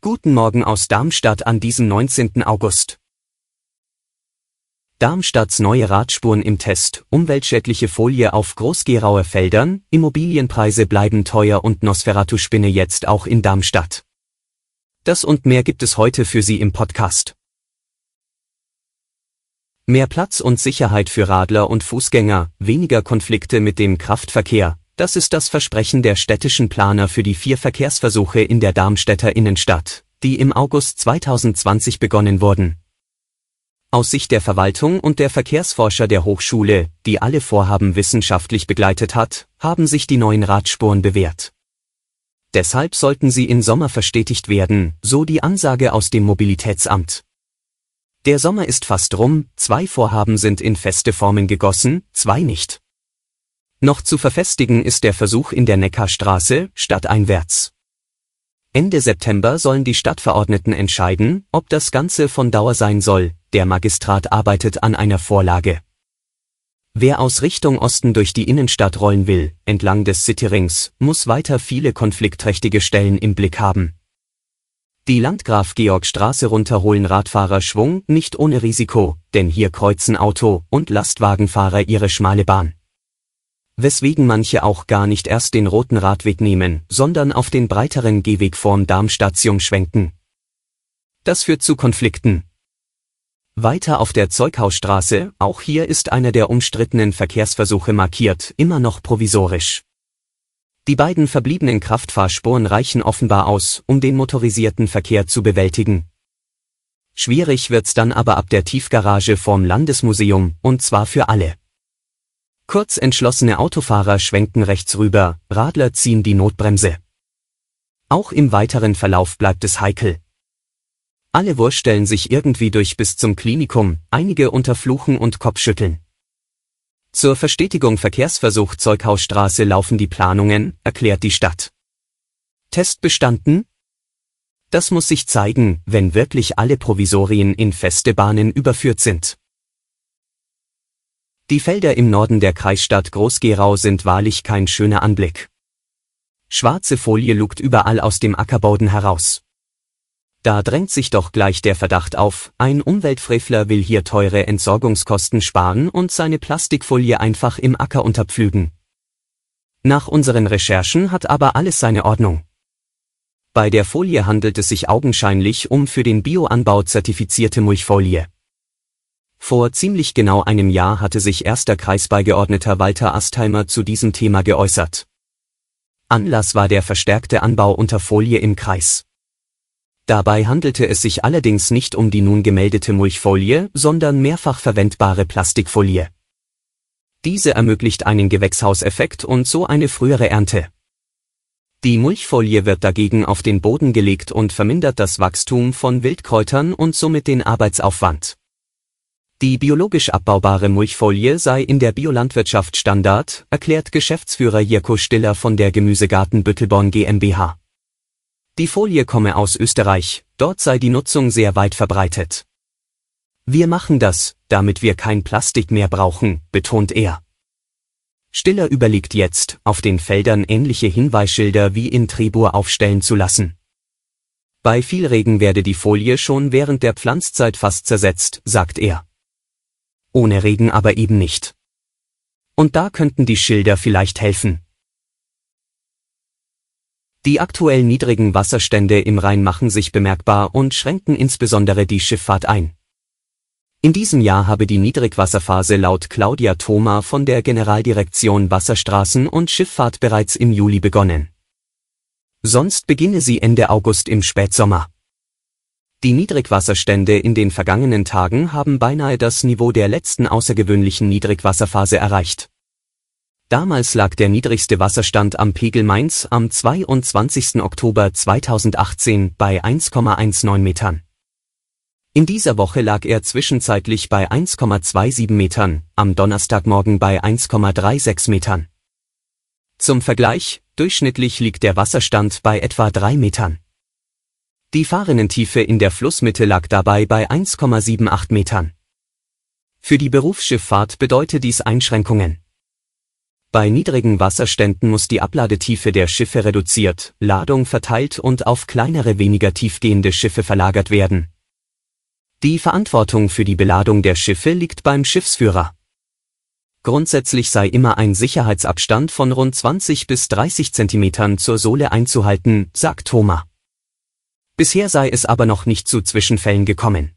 Guten Morgen aus Darmstadt an diesem 19. August. Darmstadts neue Radspuren im Test, umweltschädliche Folie auf Großgerauer Feldern, Immobilienpreise bleiben teuer und Nosferatu-Spinne jetzt auch in Darmstadt. Das und mehr gibt es heute für Sie im Podcast. Mehr Platz und Sicherheit für Radler und Fußgänger, weniger Konflikte mit dem Kraftverkehr, das ist das Versprechen der städtischen Planer für die vier Verkehrsversuche in der Darmstädter Innenstadt, die im August 2020 begonnen wurden. Aus Sicht der Verwaltung und der Verkehrsforscher der Hochschule, die alle Vorhaben wissenschaftlich begleitet hat, haben sich die neuen Radspuren bewährt. Deshalb sollten sie im Sommer verstetigt werden, so die Ansage aus dem Mobilitätsamt. Der Sommer ist fast rum, zwei Vorhaben sind in feste Formen gegossen, zwei nicht. Noch zu verfestigen ist der Versuch in der Neckarstraße, stadteinwärts. Ende September sollen die Stadtverordneten entscheiden, ob das Ganze von Dauer sein soll, der Magistrat arbeitet an einer Vorlage. Wer aus Richtung Osten durch die Innenstadt rollen will, entlang des Cityrings, muss weiter viele konfliktträchtige Stellen im Blick haben. Die Landgraf Georg Straße runterholen Radfahrer Schwung nicht ohne Risiko, denn hier kreuzen Auto- und Lastwagenfahrer ihre schmale Bahn weswegen manche auch gar nicht erst den roten Radweg nehmen, sondern auf den breiteren Gehweg vorm Darmstadium schwenken. Das führt zu Konflikten. Weiter auf der Zeughausstraße, auch hier ist einer der umstrittenen Verkehrsversuche markiert, immer noch provisorisch. Die beiden verbliebenen Kraftfahrspuren reichen offenbar aus, um den motorisierten Verkehr zu bewältigen. Schwierig wird's dann aber ab der Tiefgarage vorm Landesmuseum, und zwar für alle. Kurz entschlossene Autofahrer schwenken rechts rüber, Radler ziehen die Notbremse. Auch im weiteren Verlauf bleibt es heikel. Alle wurstellen sich irgendwie durch bis zum Klinikum, einige unter Fluchen und Kopfschütteln. Zur Verstetigung Verkehrsversuch Zeughausstraße laufen die Planungen, erklärt die Stadt. Test bestanden? Das muss sich zeigen, wenn wirklich alle Provisorien in feste Bahnen überführt sind. Die Felder im Norden der Kreisstadt Groß-Gerau sind wahrlich kein schöner Anblick. Schwarze Folie lugt überall aus dem Ackerboden heraus. Da drängt sich doch gleich der Verdacht auf, ein Umweltfrevler will hier teure Entsorgungskosten sparen und seine Plastikfolie einfach im Acker unterpflügen. Nach unseren Recherchen hat aber alles seine Ordnung. Bei der Folie handelt es sich augenscheinlich um für den Bioanbau zertifizierte Mulchfolie. Vor ziemlich genau einem Jahr hatte sich erster Kreisbeigeordneter Walter Astheimer zu diesem Thema geäußert. Anlass war der verstärkte Anbau unter Folie im Kreis. Dabei handelte es sich allerdings nicht um die nun gemeldete Mulchfolie, sondern mehrfach verwendbare Plastikfolie. Diese ermöglicht einen Gewächshauseffekt und so eine frühere Ernte. Die Mulchfolie wird dagegen auf den Boden gelegt und vermindert das Wachstum von Wildkräutern und somit den Arbeitsaufwand. Die biologisch abbaubare Mulchfolie sei in der Biolandwirtschaft Standard, erklärt Geschäftsführer Jirko Stiller von der Gemüsegarten Büttelborn GmbH. Die Folie komme aus Österreich, dort sei die Nutzung sehr weit verbreitet. Wir machen das, damit wir kein Plastik mehr brauchen, betont er. Stiller überlegt jetzt, auf den Feldern ähnliche Hinweisschilder wie in Trebur aufstellen zu lassen. Bei viel Regen werde die Folie schon während der Pflanzzeit fast zersetzt, sagt er ohne Regen aber eben nicht. Und da könnten die Schilder vielleicht helfen. Die aktuell niedrigen Wasserstände im Rhein machen sich bemerkbar und schränken insbesondere die Schifffahrt ein. In diesem Jahr habe die Niedrigwasserphase laut Claudia Thoma von der Generaldirektion Wasserstraßen und Schifffahrt bereits im Juli begonnen. Sonst beginne sie Ende August im Spätsommer. Die Niedrigwasserstände in den vergangenen Tagen haben beinahe das Niveau der letzten außergewöhnlichen Niedrigwasserphase erreicht. Damals lag der niedrigste Wasserstand am Pegel Mainz am 22. Oktober 2018 bei 1,19 Metern. In dieser Woche lag er zwischenzeitlich bei 1,27 Metern, am Donnerstagmorgen bei 1,36 Metern. Zum Vergleich, durchschnittlich liegt der Wasserstand bei etwa 3 Metern. Die Fahrrinnentiefe in der Flussmitte lag dabei bei 1,78 Metern. Für die Berufsschifffahrt bedeutet dies Einschränkungen. Bei niedrigen Wasserständen muss die Abladetiefe der Schiffe reduziert, Ladung verteilt und auf kleinere weniger tiefgehende Schiffe verlagert werden. Die Verantwortung für die Beladung der Schiffe liegt beim Schiffsführer. Grundsätzlich sei immer ein Sicherheitsabstand von rund 20 bis 30 Zentimetern zur Sohle einzuhalten, sagt Thoma. Bisher sei es aber noch nicht zu Zwischenfällen gekommen.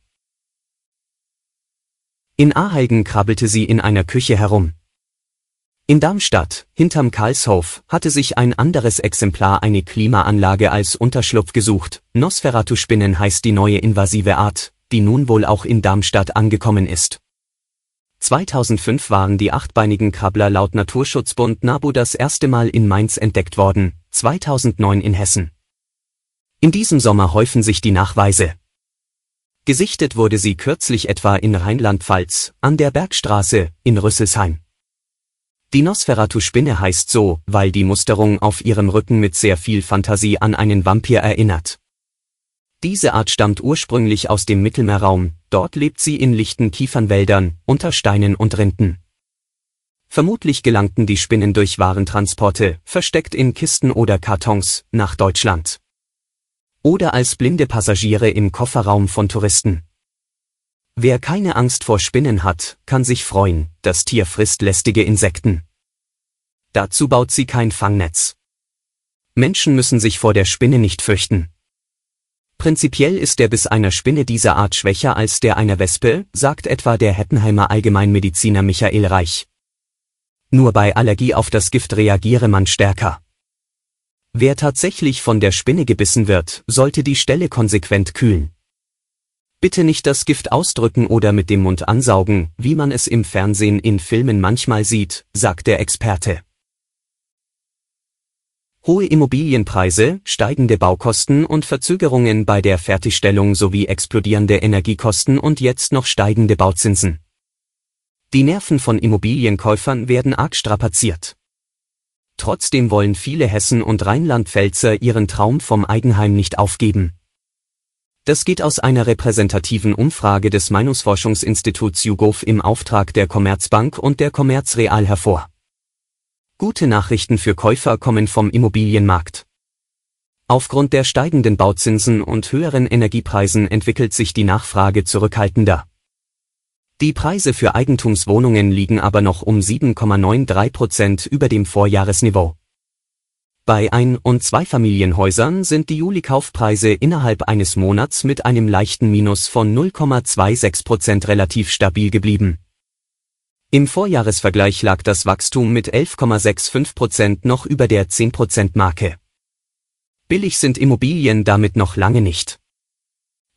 In Aheigen krabbelte sie in einer Küche herum. In Darmstadt, hinterm Karlshof, hatte sich ein anderes Exemplar eine Klimaanlage als Unterschlupf gesucht. Nosferatu-Spinnen heißt die neue invasive Art, die nun wohl auch in Darmstadt angekommen ist. 2005 waren die achtbeinigen Krabbler laut Naturschutzbund NABU das erste Mal in Mainz entdeckt worden, 2009 in Hessen. In diesem Sommer häufen sich die Nachweise. Gesichtet wurde sie kürzlich etwa in Rheinland-Pfalz, an der Bergstraße, in Rüsselsheim. Die Nosferatu-Spinne heißt so, weil die Musterung auf ihrem Rücken mit sehr viel Fantasie an einen Vampir erinnert. Diese Art stammt ursprünglich aus dem Mittelmeerraum, dort lebt sie in lichten Kiefernwäldern, unter Steinen und Rinden. Vermutlich gelangten die Spinnen durch Warentransporte, versteckt in Kisten oder Kartons, nach Deutschland oder als blinde Passagiere im Kofferraum von Touristen. Wer keine Angst vor Spinnen hat, kann sich freuen, das Tier frisst lästige Insekten. Dazu baut sie kein Fangnetz. Menschen müssen sich vor der Spinne nicht fürchten. Prinzipiell ist der Biss einer Spinne dieser Art schwächer als der einer Wespe, sagt etwa der Hettenheimer Allgemeinmediziner Michael Reich. Nur bei Allergie auf das Gift reagiere man stärker. Wer tatsächlich von der Spinne gebissen wird, sollte die Stelle konsequent kühlen. Bitte nicht das Gift ausdrücken oder mit dem Mund ansaugen, wie man es im Fernsehen in Filmen manchmal sieht, sagt der Experte. Hohe Immobilienpreise, steigende Baukosten und Verzögerungen bei der Fertigstellung sowie explodierende Energiekosten und jetzt noch steigende Bauzinsen. Die Nerven von Immobilienkäufern werden arg strapaziert. Trotzdem wollen viele Hessen und Rheinland-Pfälzer ihren Traum vom Eigenheim nicht aufgeben. Das geht aus einer repräsentativen Umfrage des Meinungsforschungsinstituts YouGov im Auftrag der Commerzbank und der Commerzreal hervor. Gute Nachrichten für Käufer kommen vom Immobilienmarkt. Aufgrund der steigenden Bauzinsen und höheren Energiepreisen entwickelt sich die Nachfrage zurückhaltender. Die Preise für Eigentumswohnungen liegen aber noch um 7,93 Prozent über dem Vorjahresniveau. Bei Ein- und Zweifamilienhäusern sind die Juli-Kaufpreise innerhalb eines Monats mit einem leichten Minus von 0,26 Prozent relativ stabil geblieben. Im Vorjahresvergleich lag das Wachstum mit 11,65 Prozent noch über der 10 Prozent Marke. Billig sind Immobilien damit noch lange nicht.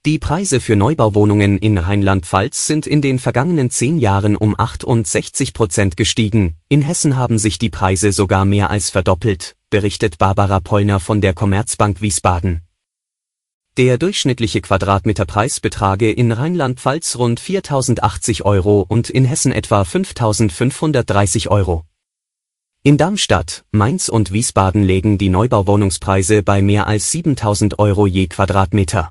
Die Preise für Neubauwohnungen in Rheinland-Pfalz sind in den vergangenen zehn Jahren um 68 Prozent gestiegen, in Hessen haben sich die Preise sogar mehr als verdoppelt, berichtet Barbara Pollner von der Commerzbank Wiesbaden. Der durchschnittliche Quadratmeterpreis betrage in Rheinland-Pfalz rund 4.080 Euro und in Hessen etwa 5.530 Euro. In Darmstadt, Mainz und Wiesbaden legen die Neubauwohnungspreise bei mehr als 7.000 Euro je Quadratmeter.